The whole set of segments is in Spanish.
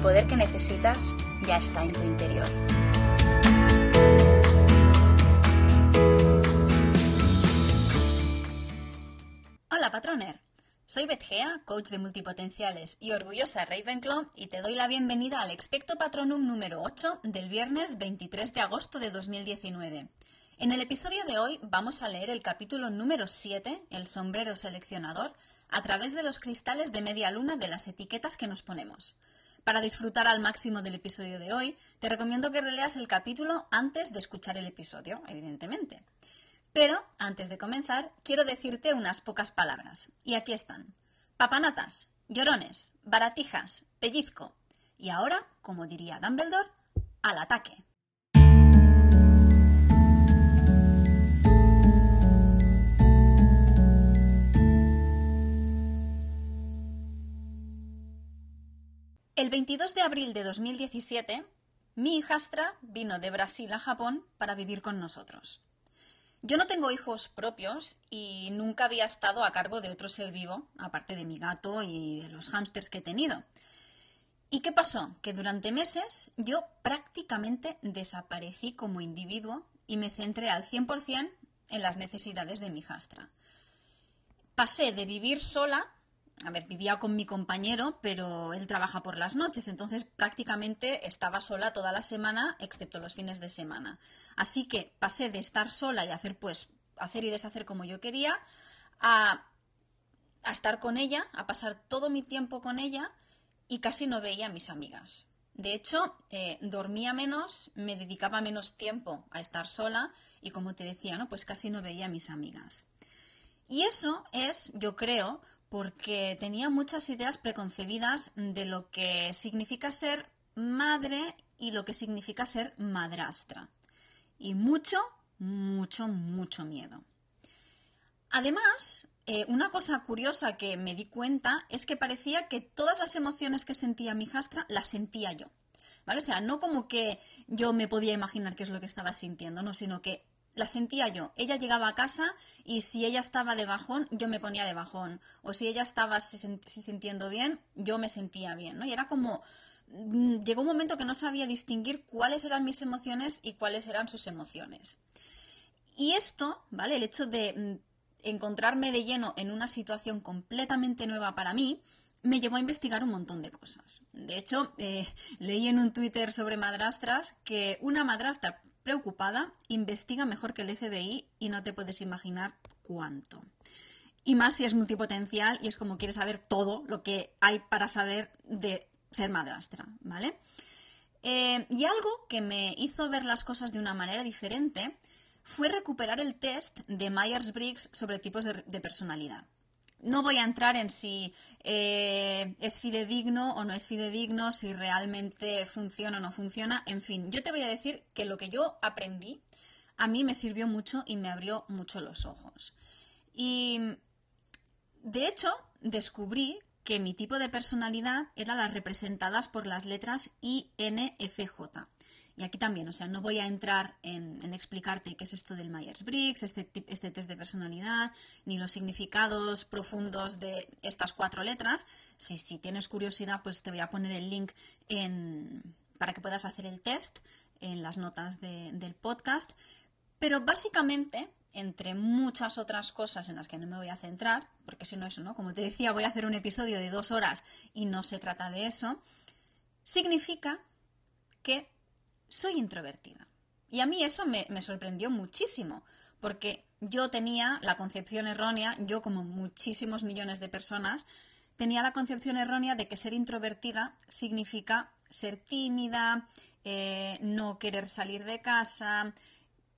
poder que necesitas ya está en tu interior. Hola, patroner. Soy Beth Gea, coach de multipotenciales y orgullosa Ravenclaw, y te doy la bienvenida al Expecto Patronum número 8 del viernes 23 de agosto de 2019. En el episodio de hoy vamos a leer el capítulo número 7, el sombrero seleccionador, a través de los cristales de media luna de las etiquetas que nos ponemos. Para disfrutar al máximo del episodio de hoy, te recomiendo que releas el capítulo antes de escuchar el episodio, evidentemente. Pero, antes de comenzar, quiero decirte unas pocas palabras. Y aquí están. Papanatas, llorones, baratijas, pellizco. Y ahora, como diría Dumbledore, al ataque. El 22 de abril de 2017, mi hijastra vino de Brasil a Japón para vivir con nosotros. Yo no tengo hijos propios y nunca había estado a cargo de otro ser vivo, aparte de mi gato y de los hámsters que he tenido. ¿Y qué pasó? Que durante meses yo prácticamente desaparecí como individuo y me centré al 100% en las necesidades de mi hijastra. Pasé de vivir sola a ver, vivía con mi compañero, pero él trabaja por las noches, entonces prácticamente estaba sola toda la semana, excepto los fines de semana. Así que pasé de estar sola y hacer pues hacer y deshacer como yo quería a, estar con ella, a pasar todo mi tiempo con ella y casi no veía a mis amigas. De hecho, eh, dormía menos, me dedicaba menos tiempo a estar sola y como te decía, ¿no? Pues casi no veía a mis amigas. Y eso es, yo creo, porque tenía muchas ideas preconcebidas de lo que significa ser madre y lo que significa ser madrastra. Y mucho, mucho, mucho miedo. Además, eh, una cosa curiosa que me di cuenta es que parecía que todas las emociones que sentía mi hijastra las sentía yo. ¿Vale? O sea, no como que yo me podía imaginar qué es lo que estaba sintiendo, no, sino que la sentía yo. Ella llegaba a casa y si ella estaba de bajón, yo me ponía de bajón. O si ella estaba se, sintiendo bien, yo me sentía bien. Y era como... Mm, llegó un momento que no sabía distinguir cuáles eran mis emociones y cuáles eran sus emociones. Y esto, ¿vale? El hecho de mm, encontrarme de lleno en una situación completamente nueva para mí, me llevó a investigar un montón de cosas. De hecho, eh, leí en un Twitter sobre madrastras que una madrastra preocupada, investiga mejor que el FBI y no te puedes imaginar cuánto. Y más si es multipotencial y es como quieres saber todo lo que hay para saber de ser madrastra, ¿vale? Eh, y algo que me hizo ver las cosas de una manera diferente fue recuperar el test de Myers-Briggs sobre tipos de personalidad. No voy a entrar en si eh, es fidedigno o no es fidedigno, si realmente funciona o no funciona, en fin, yo te voy a decir que lo que yo aprendí a mí me sirvió mucho y me abrió mucho los ojos. Y de hecho, descubrí que mi tipo de personalidad era las representadas por las letras I, N, F, J. Y aquí también, o sea, no voy a entrar en, explicarte qué es esto del Myers-Briggs, este, este, test de personalidad, ni los significados profundos de estas cuatro letras. Si, si tienes curiosidad, pues te voy a poner el link para que puedas hacer el test en las notas del podcast. Pero básicamente, entre muchas otras cosas en las que no me voy a centrar, porque si no eso, ¿no? Como te decía, voy a hacer un episodio de dos horas y no se trata de eso, significa que soy introvertida. Y a mí eso me, sorprendió muchísimo, porque yo tenía la concepción errónea, yo como muchísimos millones de personas, tenía la concepción errónea de que ser introvertida significa ser tímida, eh, no querer salir de casa,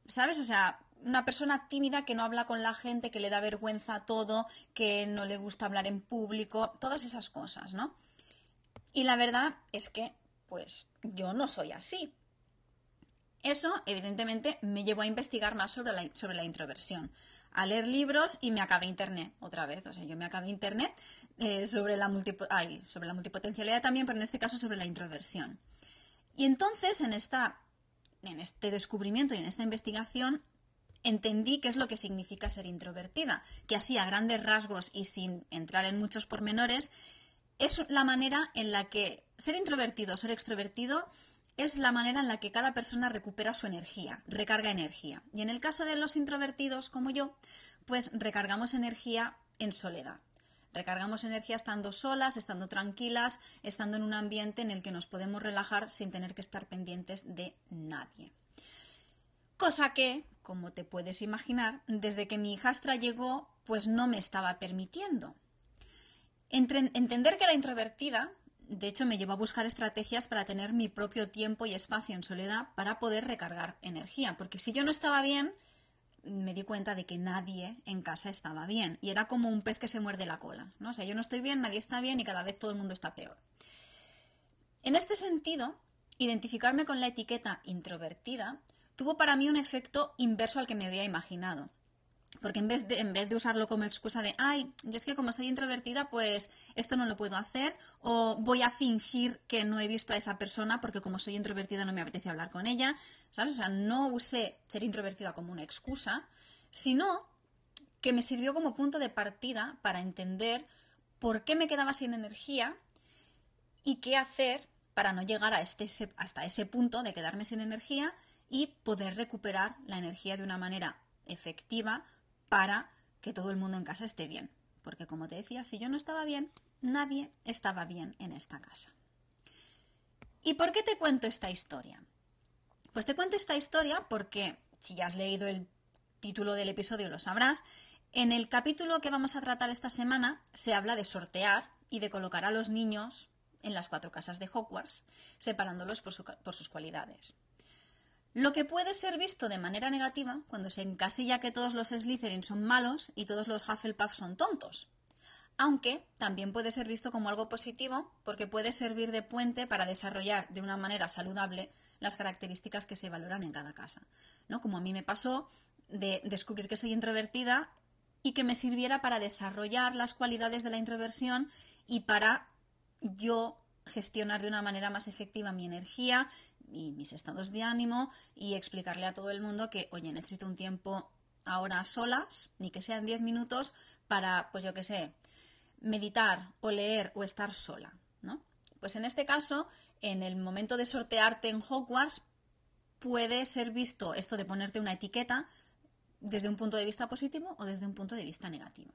¿sabes? O sea, una persona tímida que no habla con la gente, que le da vergüenza todo, que no le gusta hablar en público, todas esas cosas, ¿no? Y la verdad es que, pues, yo no soy así. Eso, evidentemente, me llevó a investigar más sobre la, sobre la introversión, a leer libros y me acabé Internet otra vez. O sea, yo me acabé Internet eh, sobre, la sobre la multipotencialidad también, pero en este caso sobre la introversión. Y entonces, en, esta, en este descubrimiento y en esta investigación, entendí qué es lo que significa ser introvertida, que así a grandes rasgos y sin entrar en muchos pormenores, es la manera en la que ser introvertido o ser extrovertido es la manera en la que cada persona recupera su energía, recarga energía. Y en el caso de los introvertidos como yo, pues recargamos energía en soledad. Recargamos energía estando solas, estando tranquilas, estando en un ambiente en el que nos podemos relajar sin tener que estar pendientes de nadie. Cosa que, como te puedes imaginar, desde que mi hijastra llegó, pues no me estaba permitiendo. entender que era introvertida, de hecho, me llevó a buscar estrategias para tener mi propio tiempo y espacio en soledad para poder recargar energía, porque si yo no estaba bien, me di cuenta de que nadie en casa estaba bien y era como un pez que se muerde la cola, ¿no? O sea, yo no estoy bien, nadie está bien y cada vez todo el mundo está peor. En este sentido, identificarme con la etiqueta introvertida tuvo para mí un efecto inverso al que me había imaginado. Porque en vez, de, en vez de usarlo como excusa de, ay, yo es que como soy introvertida, pues esto no lo puedo hacer, o voy a fingir que no he visto a esa persona porque como soy introvertida no me apetece hablar con ella, ¿sabes? O sea, no usé ser introvertida como una excusa, sino que me sirvió como punto de partida para entender por qué me quedaba sin energía y qué hacer para no llegar a este, hasta ese punto de quedarme sin energía y poder recuperar la energía de una manera efectiva para que todo el mundo en casa esté bien. Porque como te decía, si yo no estaba bien, nadie estaba bien en esta casa. ¿Y por qué te cuento esta historia? Pues te cuento esta historia porque, si ya has leído el título del episodio lo sabrás, en el capítulo que vamos a tratar esta semana se habla de sortear y de colocar a los niños en las cuatro casas de Hogwarts, separándolos por, por sus cualidades. Lo que puede ser visto de manera negativa cuando se encasilla que todos los Slytherin son malos y todos los Hufflepuff son tontos. Aunque también puede ser visto como algo positivo porque puede servir de puente para desarrollar de una manera saludable las características que se valoran en cada casa. ¿no? Como a mí me pasó de descubrir que soy introvertida y que me sirviera para desarrollar las cualidades de la introversión y para yo gestionar de una manera más efectiva mi energía y mis estados de ánimo y explicarle a todo el mundo que, oye, necesito un tiempo ahora solas, ni que sean 10 minutos, para, pues yo qué sé, meditar o leer o estar sola, ¿no? Pues en este caso, en el momento de sortearte en Hogwarts, puede ser visto esto de ponerte una etiqueta desde un punto de vista positivo o desde un punto de vista negativo.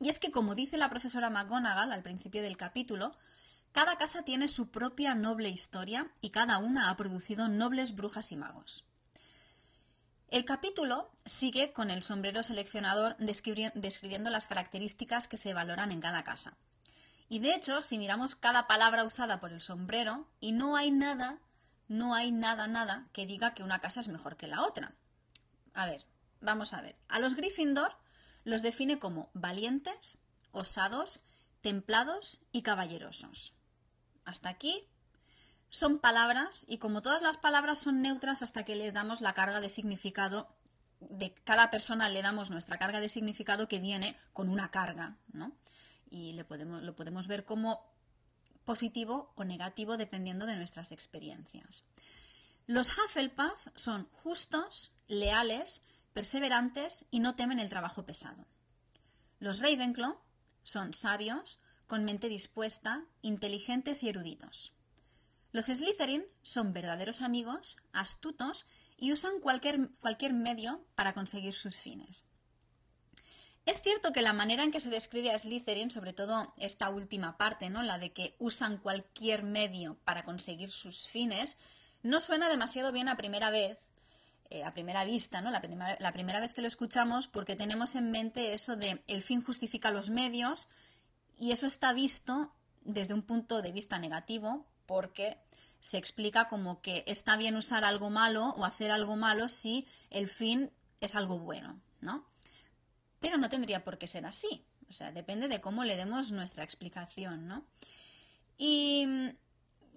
Y es que, como dice la profesora McGonagall al principio del capítulo, cada casa tiene su propia noble historia y cada una ha producido nobles brujas y magos. El capítulo sigue con el sombrero seleccionador describiendo las características que se valoran en cada casa. Y de hecho, si miramos cada palabra usada por el sombrero, y no hay nada, no hay nada, nada que diga que una casa es mejor que la otra. A ver, vamos a ver. A los Gryffindor los define como valientes, osados, templados y caballerosos hasta aquí son palabras y como todas las palabras son neutras hasta que le damos la carga de significado, de cada persona le damos nuestra carga de significado que viene con una carga, ¿no? Y podemos, lo podemos ver como positivo o negativo dependiendo de nuestras experiencias. Los Hufflepuff son justos, leales, perseverantes y no temen el trabajo pesado. Los Ravenclaw son sabios, con mente dispuesta, inteligentes y eruditos. Los Slytherin son verdaderos amigos, astutos y usan cualquier, cualquier medio para conseguir sus fines. Es cierto que la manera en que se describe a Slytherin, sobre todo esta última parte, ¿no? la de que usan cualquier medio para conseguir sus fines, no suena demasiado bien a primera vez, eh, a primera vista, ¿no? La primera, la primera vez que lo escuchamos, porque tenemos en mente eso de el fin justifica los medios, y eso está visto desde un punto de vista negativo porque se explica como que está bien usar algo malo o hacer algo malo si el fin es algo bueno, ¿no? Pero no tendría por qué ser así. O sea, depende de cómo le demos nuestra explicación, ¿no? Y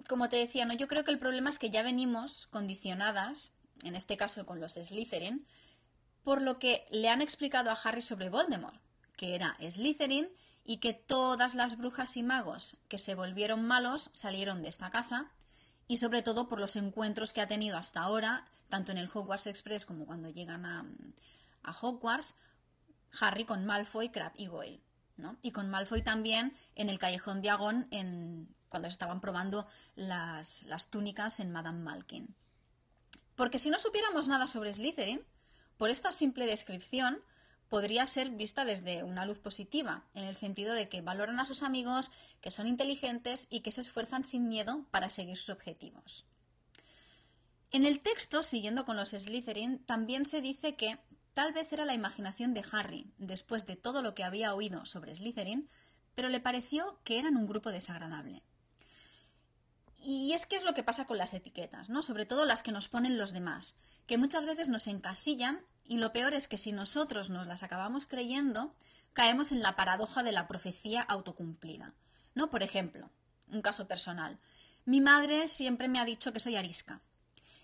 como te decía, ¿no? yo creo que el problema es que ya venimos condicionadas, en este caso con los Slytherin, por lo que le han explicado a Harry sobre Voldemort, que era Slytherin y que todas las brujas y magos que se volvieron malos salieron de esta casa y sobre todo por los encuentros que ha tenido hasta ahora tanto en el Hogwarts Express como cuando llegan a, a Hogwarts, Harry con Malfoy, Crab y Goyle. ¿no? Y con Malfoy también en el Callejón de Agón en, cuando se estaban probando las, las túnicas en Madame Malkin. Porque si no supiéramos nada sobre Slytherin, por esta simple descripción, podría ser vista desde una luz positiva, en el sentido de que valoran a sus amigos, que son inteligentes y que se esfuerzan sin miedo para seguir sus objetivos. En el texto, siguiendo con los Slytherin, también se dice que tal vez era la imaginación de Harry, después de todo lo que había oído sobre Slytherin, pero le pareció que eran un grupo desagradable. Y es que es lo que pasa con las etiquetas, ¿no? Sobre todo las que nos ponen los demás, que muchas veces nos encasillan y lo peor es que si nosotros nos las acabamos creyendo, caemos en la paradoja de la profecía autocumplida. ¿No? Por ejemplo, un caso personal. Mi madre siempre me ha dicho que soy arisca.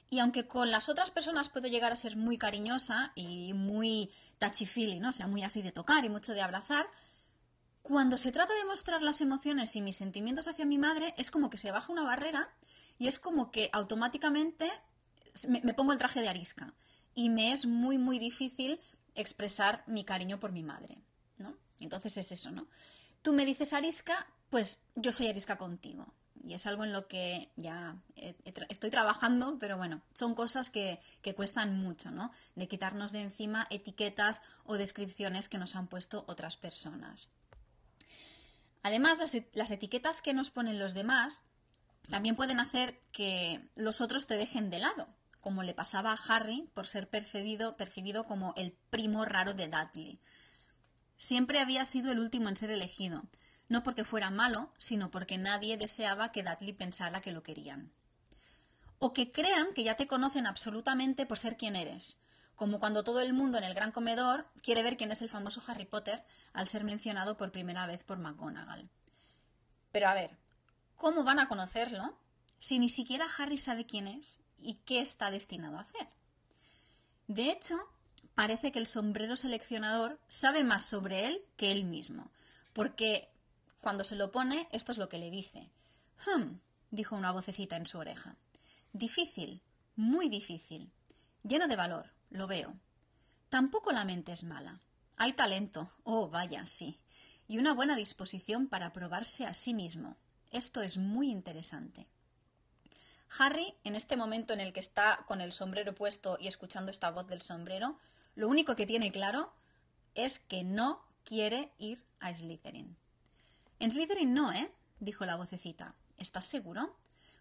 Y aunque con las otras personas puedo llegar a ser muy cariñosa y muy touchy ¿no? O sea, muy así de tocar y mucho de abrazar, cuando se trata de mostrar las emociones y mis sentimientos hacia mi madre, es como que se baja una barrera y es como que automáticamente me, me pongo el traje de arisca y me es muy, muy difícil expresar mi cariño por mi madre, ¿no? Entonces es eso, ¿no? Tú me dices arisca, pues yo soy arisca contigo. Y es algo en lo que ya estoy trabajando, pero bueno, son cosas que, que, cuestan mucho, ¿no? De quitarnos de encima etiquetas o descripciones que nos han puesto otras personas. Además, las, las etiquetas que nos ponen los demás también pueden hacer que los otros te dejen de lado, como le pasaba a Harry por ser percibido, percibido como el primo raro de Dudley. Siempre había sido el último en ser elegido, no porque fuera malo, sino porque nadie deseaba que Dudley pensara que lo querían. O que crean que ya te conocen absolutamente por ser quien eres, como cuando todo el mundo en el gran comedor quiere ver quién es el famoso Harry Potter al ser mencionado por primera vez por McGonagall. Pero a ver, ¿cómo van a conocerlo si ni siquiera Harry sabe quién es y qué está destinado a hacer. De hecho, parece que el sombrero seleccionador sabe más sobre él que él mismo, porque cuando se lo pone, esto es lo que le dice. Hum, dijo una vocecita en su oreja. Difícil, muy difícil. Lleno de valor, lo veo. Tampoco la mente es mala. Hay talento, oh vaya, sí, y una buena disposición para probarse a sí mismo. Esto es muy interesante. Harry, en este momento en el que está con el sombrero puesto y escuchando esta voz del sombrero, lo único que tiene claro es que no quiere ir a Slytherin. En Slytherin no, ¿eh? dijo la vocecita. ¿Estás seguro?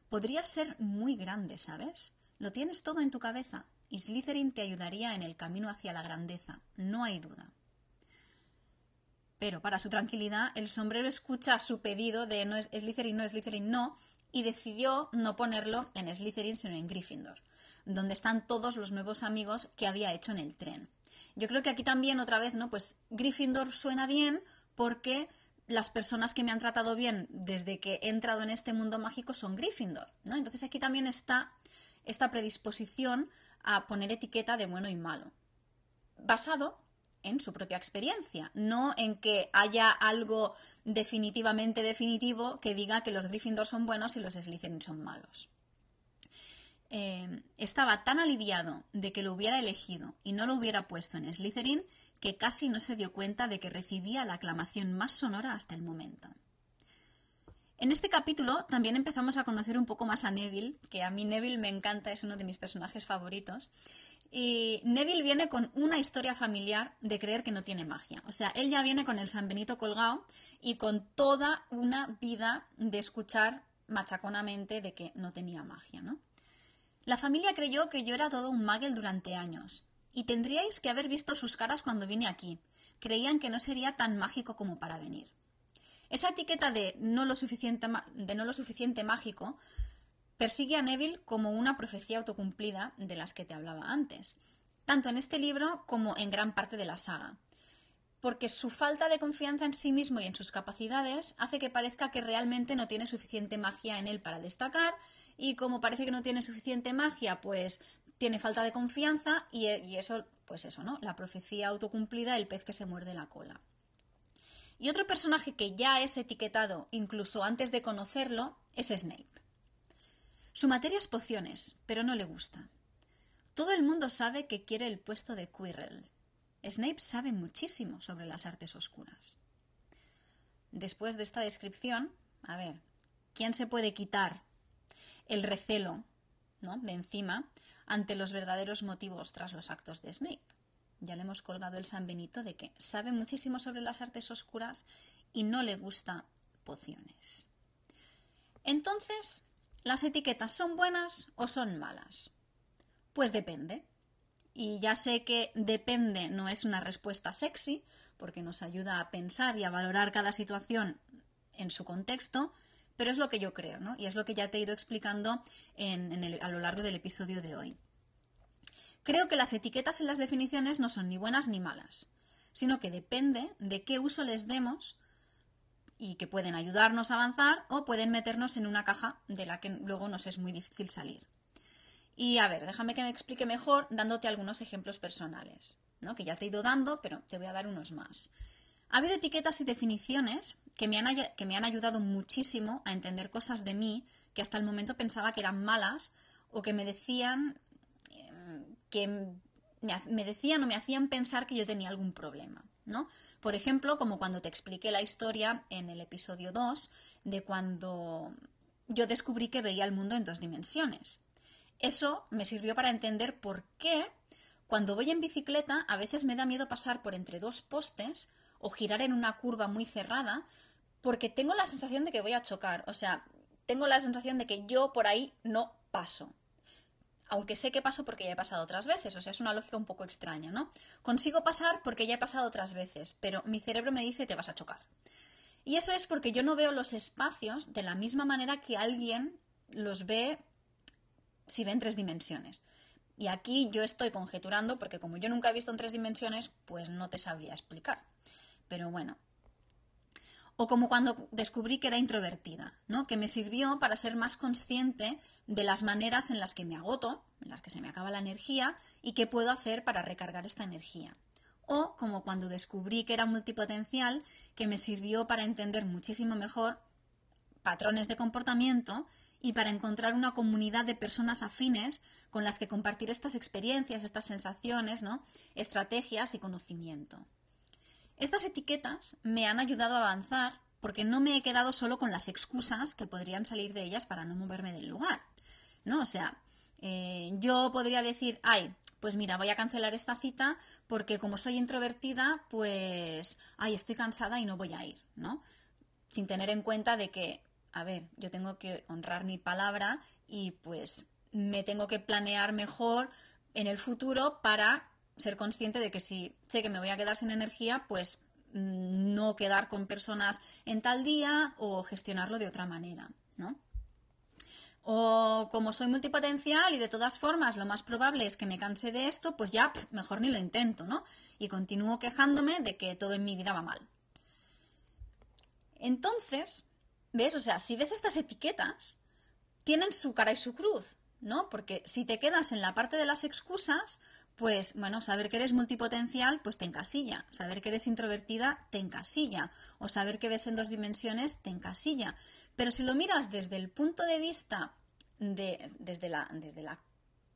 Podrías ser muy grande, ¿sabes? Lo tienes todo en tu cabeza y Slytherin te ayudaría en el camino hacia la grandeza, no hay duda. Pero para su tranquilidad, el sombrero escucha su pedido de no es Slytherin, no, Slytherin, no, y decidió no ponerlo en Slytherin sino en Gryffindor, donde están todos los nuevos amigos que había hecho en el tren. Yo creo que aquí también otra vez, ¿no? Pues Gryffindor suena bien porque las personas que me han tratado bien desde que he entrado en este mundo mágico son Gryffindor, ¿no? Entonces aquí también está esta predisposición a poner etiqueta de bueno y malo, basado en su propia experiencia, no en que haya algo definitivamente definitivo que diga que los Gryffindor son buenos y los Slytherin son malos. Eh, estaba tan aliviado de que lo hubiera elegido y no lo hubiera puesto en Slytherin que casi no se dio cuenta de que recibía la aclamación más sonora hasta el momento. En este capítulo también empezamos a conocer un poco más a Neville, que a mí Neville me encanta, es uno de mis personajes favoritos, y Neville viene con una historia familiar de creer que no tiene magia. O sea, él ya viene con el San Benito colgado y con toda una vida de escuchar machaconamente de que no tenía magia, ¿no? La familia creyó que yo era todo un muggle durante años. Y tendríais que haber visto sus caras cuando vine aquí. Creían que no sería tan mágico como para venir. Esa etiqueta de no lo suficiente, de no lo suficiente mágico persigue a Neville como una profecía autocumplida de las que te hablaba antes, tanto en este libro como en gran parte de la saga, porque su falta de confianza en sí mismo y en sus capacidades hace que parezca que realmente no tiene suficiente magia en él para destacar y como parece que no tiene suficiente magia, pues tiene falta de confianza y, y eso, pues eso, ¿no? La profecía autocumplida, el pez que se muerde la cola. Y otro personaje que ya es etiquetado incluso antes de conocerlo es Snape. Su materia es pociones, pero no le gusta. Todo el mundo sabe que quiere el puesto de Quirrell. Snape sabe muchísimo sobre las artes oscuras. Después de esta descripción, a ver, ¿quién se puede quitar el recelo ¿no? de encima ante los verdaderos motivos tras los actos de Snape? Ya le hemos colgado el San Benito de que sabe muchísimo sobre las artes oscuras y no le gusta pociones. Entonces, ¿las etiquetas son buenas o son malas? Pues depende. Y ya sé que depende no es una respuesta sexy, porque nos ayuda a pensar y a valorar cada situación en su contexto, pero es lo que yo creo, ¿no? Y es lo que ya te he ido explicando a lo largo del episodio de hoy. Creo que las etiquetas en las definiciones no son ni buenas ni malas, sino que depende de qué uso les demos y que pueden ayudarnos a avanzar o pueden meternos en una caja de la que luego nos es muy difícil salir. Y a ver, déjame que me explique mejor dándote algunos ejemplos personales, ¿no? que ya te he ido dando, pero te voy a dar unos más. Ha habido etiquetas y definiciones que me, han, ayudado muchísimo a entender cosas de mí que hasta el momento pensaba que eran malas o que me decían em, que me, decían o me hacían pensar que yo tenía algún problema, ¿no? Por ejemplo, como cuando te expliqué la historia en el episodio 2 de cuando yo descubrí que veía el mundo en dos dimensiones. Eso me sirvió para entender por qué cuando voy en bicicleta a veces me da miedo pasar por entre dos postes o girar en una curva muy cerrada porque tengo la sensación de que voy a chocar. O sea, tengo la sensación de que yo por ahí no paso. Aunque sé que paso porque ya he pasado otras veces. O sea, es una lógica un poco extraña, ¿no? Consigo pasar porque ya he pasado otras veces, pero mi cerebro me dice te vas a chocar. Y eso es porque yo no veo los espacios de la misma manera que alguien los ve si ve en tres dimensiones. Y aquí yo estoy conjeturando porque como yo nunca he visto en tres dimensiones, pues no te sabría explicar. Pero bueno. O como cuando descubrí que era introvertida, ¿no? Que me sirvió para ser más consciente de las maneras en las que me agoto, en las que se me acaba la energía y qué puedo hacer para recargar esta energía. O como cuando descubrí que era multipotencial, que me sirvió para entender muchísimo mejor patrones de comportamiento y para encontrar una comunidad de personas afines con las que compartir estas experiencias, estas sensaciones, ¿no? estrategias y conocimiento. Estas etiquetas me han ayudado a avanzar porque no me he quedado solo con las excusas que podrían salir de ellas para no moverme del lugar. ¿no? O sea, eh, yo podría decir, ay, pues mira, voy a cancelar esta cita porque como soy introvertida, pues, ay, estoy cansada y no voy a ir, ¿no? Sin tener en cuenta de que a ver, yo tengo que honrar mi palabra y pues me tengo que planear mejor en el futuro para ser consciente de que si sé que me voy a quedar sin energía, pues mm, no quedar con personas en tal día o gestionarlo de otra manera, ¿no? O como soy multipotencial y de todas formas lo más probable es que me canse de esto, pues ya mejor ni lo intento, ¿no? Y continúo quejándome de que todo en mi vida va mal. Entonces, ¿Ves? O sea, si ves estas etiquetas, tienen su cara y su cruz, ¿no? Porque si te quedas en la parte de las excusas, pues bueno, saber que eres multipotencial, pues te encasilla. Saber que eres introvertida, te encasilla. O saber que ves en dos dimensiones, te encasilla. Pero si lo miras desde el punto de vista de, desde, la, desde la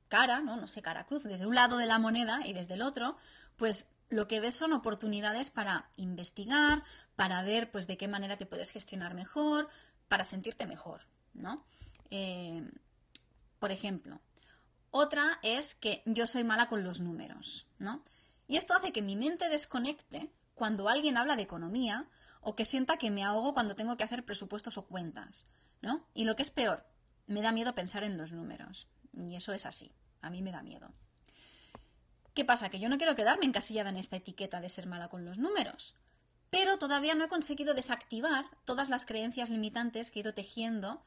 cara, ¿no? No sé, cara cruz, desde un lado de la moneda y desde el otro, pues lo que ves son oportunidades para investigar, para ver pues de qué manera te puedes gestionar mejor, para sentirte mejor, ¿no? Eh, por ejemplo, otra es que yo soy mala con los números, ¿no? Y esto hace que mi mente desconecte cuando alguien habla de economía o que sienta que me ahogo cuando tengo que hacer presupuestos o cuentas, ¿no? Y lo que es peor, me da miedo pensar en los números. Y eso es así, a mí me da miedo. ¿Qué pasa? Que yo no quiero quedarme encasillada en esta etiqueta de ser mala con los números, pero todavía no he conseguido desactivar todas las creencias limitantes que he ido tejiendo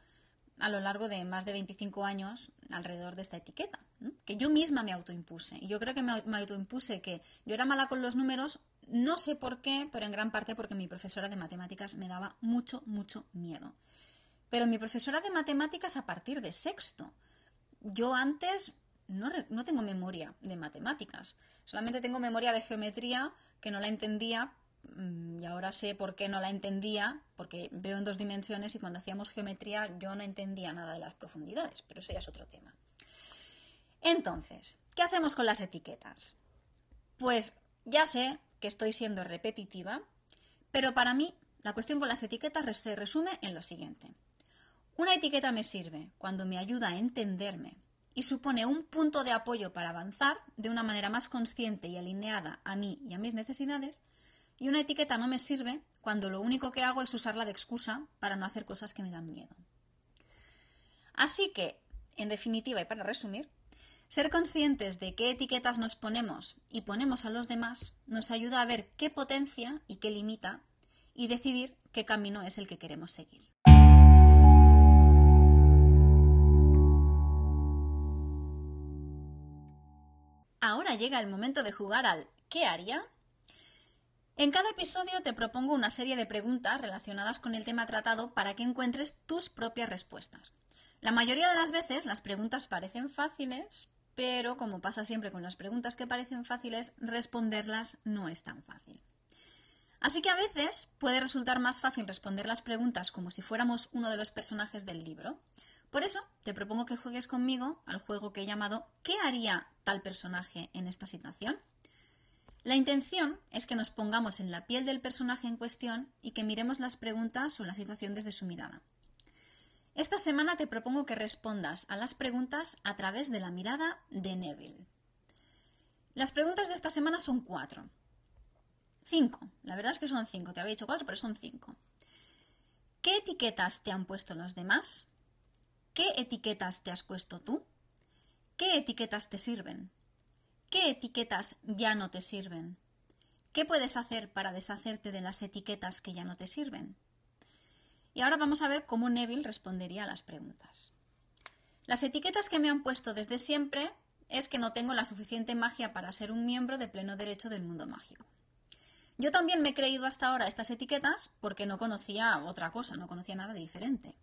a lo largo de más de 25 años alrededor de esta etiqueta, que yo misma me autoimpuse. Yo creo que me, autoimpuse que yo era mala con los números, no sé por qué, pero en gran parte porque mi profesora de matemáticas me daba mucho, mucho miedo. Pero mi profesora de matemáticas a partir de sexto. Yo antes no, tengo memoria de matemáticas, solamente tengo memoria de geometría que no la entendía y ahora sé por qué no la entendía, porque veo en dos dimensiones y cuando hacíamos geometría yo no entendía nada de las profundidades, pero eso ya es otro tema. Entonces, ¿qué hacemos con las etiquetas? Pues ya sé que estoy siendo repetitiva, pero para mí la cuestión con las etiquetas se resume en lo siguiente. Una etiqueta me sirve cuando me ayuda a entenderme y supone un punto de apoyo para avanzar de una manera más consciente y alineada a mí y a mis necesidades, y una etiqueta no me sirve cuando lo único que hago es usarla de excusa para no hacer cosas que me dan miedo. Así que, en definitiva y para resumir, ser conscientes de qué etiquetas nos ponemos y ponemos a los demás nos ayuda a ver qué potencia y qué limita y decidir qué camino es el que queremos seguir. Ahora llega el momento de jugar al ¿qué haría? En cada episodio te propongo una serie de preguntas relacionadas con el tema tratado para que encuentres tus propias respuestas. La mayoría de las veces las preguntas parecen fáciles, pero como pasa siempre con las preguntas que parecen fáciles, responderlas no es tan fácil. Así que a veces puede resultar más fácil responder las preguntas como si fuéramos uno de los personajes del libro. Por eso te propongo que juegues conmigo al juego que he llamado ¿Qué haría tal personaje en esta situación? La intención es que nos pongamos en la piel del personaje en cuestión y que miremos las preguntas o la situación desde su mirada. Esta semana te propongo que respondas a las preguntas a través de la mirada de Neville. Las preguntas de esta semana son cuatro. Cinco. La verdad es que son cinco. Te había dicho cuatro, pero son cinco. ¿Qué etiquetas te han puesto los demás? ¿Qué etiquetas te has puesto tú? ¿Qué etiquetas te sirven? ¿Qué etiquetas ya no te sirven? ¿Qué puedes hacer para deshacerte de las etiquetas que ya no te sirven? Y ahora vamos a ver cómo Neville respondería a las preguntas. Las etiquetas que me han puesto desde siempre es que no tengo la suficiente magia para ser un miembro de pleno derecho del mundo mágico. Yo también me he creído hasta ahora estas etiquetas porque no conocía otra cosa, no conocía nada diferente.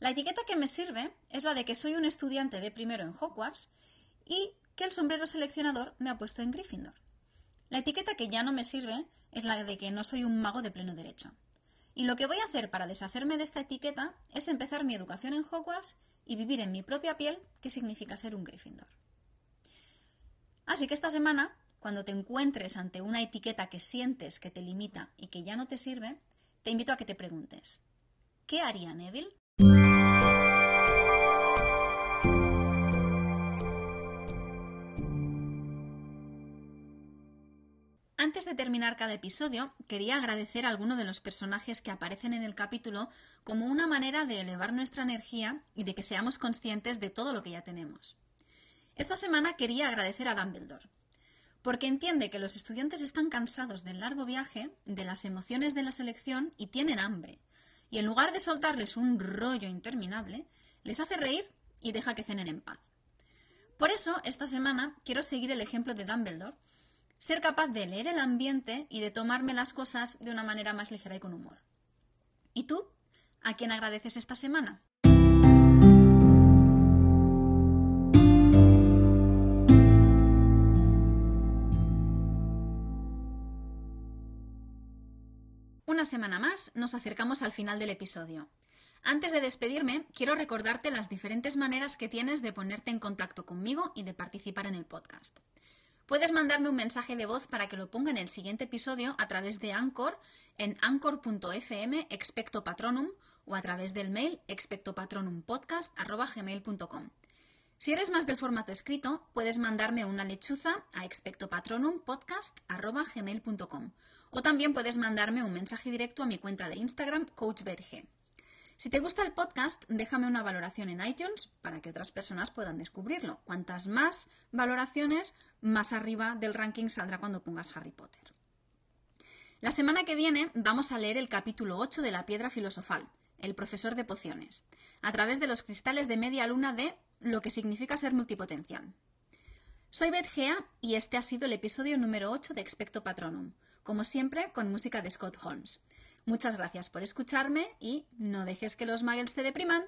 La etiqueta que me sirve es la de que soy un estudiante de primero en Hogwarts y que el sombrero seleccionador me ha puesto en Gryffindor. La etiqueta que ya no me sirve es la de que no soy un mago de pleno derecho. Y lo que voy a hacer para deshacerme de esta etiqueta es empezar mi educación en Hogwarts y vivir en mi propia piel qué significa ser un Gryffindor. Así que esta semana, cuando te encuentres ante una etiqueta que sientes que te limita y que ya no te sirve, te invito a que te preguntes, ¿qué haría Neville? Antes de terminar cada episodio, quería agradecer a alguno de los personajes que aparecen en el capítulo como una manera de elevar nuestra energía y de que seamos conscientes de todo lo que ya tenemos. Esta semana quería agradecer a Dumbledore, porque entiende que los estudiantes están cansados del largo viaje, de las emociones de la selección y tienen hambre, y en lugar de soltarles un rollo interminable, les hace reír y deja que cenen en paz. Por eso, esta semana quiero seguir el ejemplo de Dumbledore ser capaz de leer el ambiente y de tomarme las cosas de una manera más ligera y con humor. ¿Y tú? ¿A quién agradeces esta semana? Una semana más nos acercamos al final del episodio. Antes de despedirme, quiero recordarte las diferentes maneras que tienes de ponerte en contacto conmigo y de participar en el podcast. Puedes mandarme un mensaje de voz para que lo ponga en el siguiente episodio a través de Anchor en anchor.fm expecto patronum o a través del mail expectopatronumpodcast.gmail.com. Si eres más del formato escrito, puedes mandarme una lechuza a expectopatronumpodcast.gmail.com o también puedes mandarme un mensaje directo a mi cuenta de Instagram coachberg. Si te gusta el podcast, déjame una valoración en iTunes para que otras personas puedan descubrirlo. Cuantas más valoraciones, más arriba del ranking saldrá cuando pongas Harry Potter. La semana que viene vamos a leer el capítulo 8 de La Piedra Filosofal, el profesor de pociones, a través de los cristales de media luna de lo que significa ser multipotencial. Soy Beth Gea y este ha sido el episodio número 8 de Expecto Patronum, como siempre con música de Scott Holmes. Muchas gracias por escucharme y no dejes que los muggles te depriman.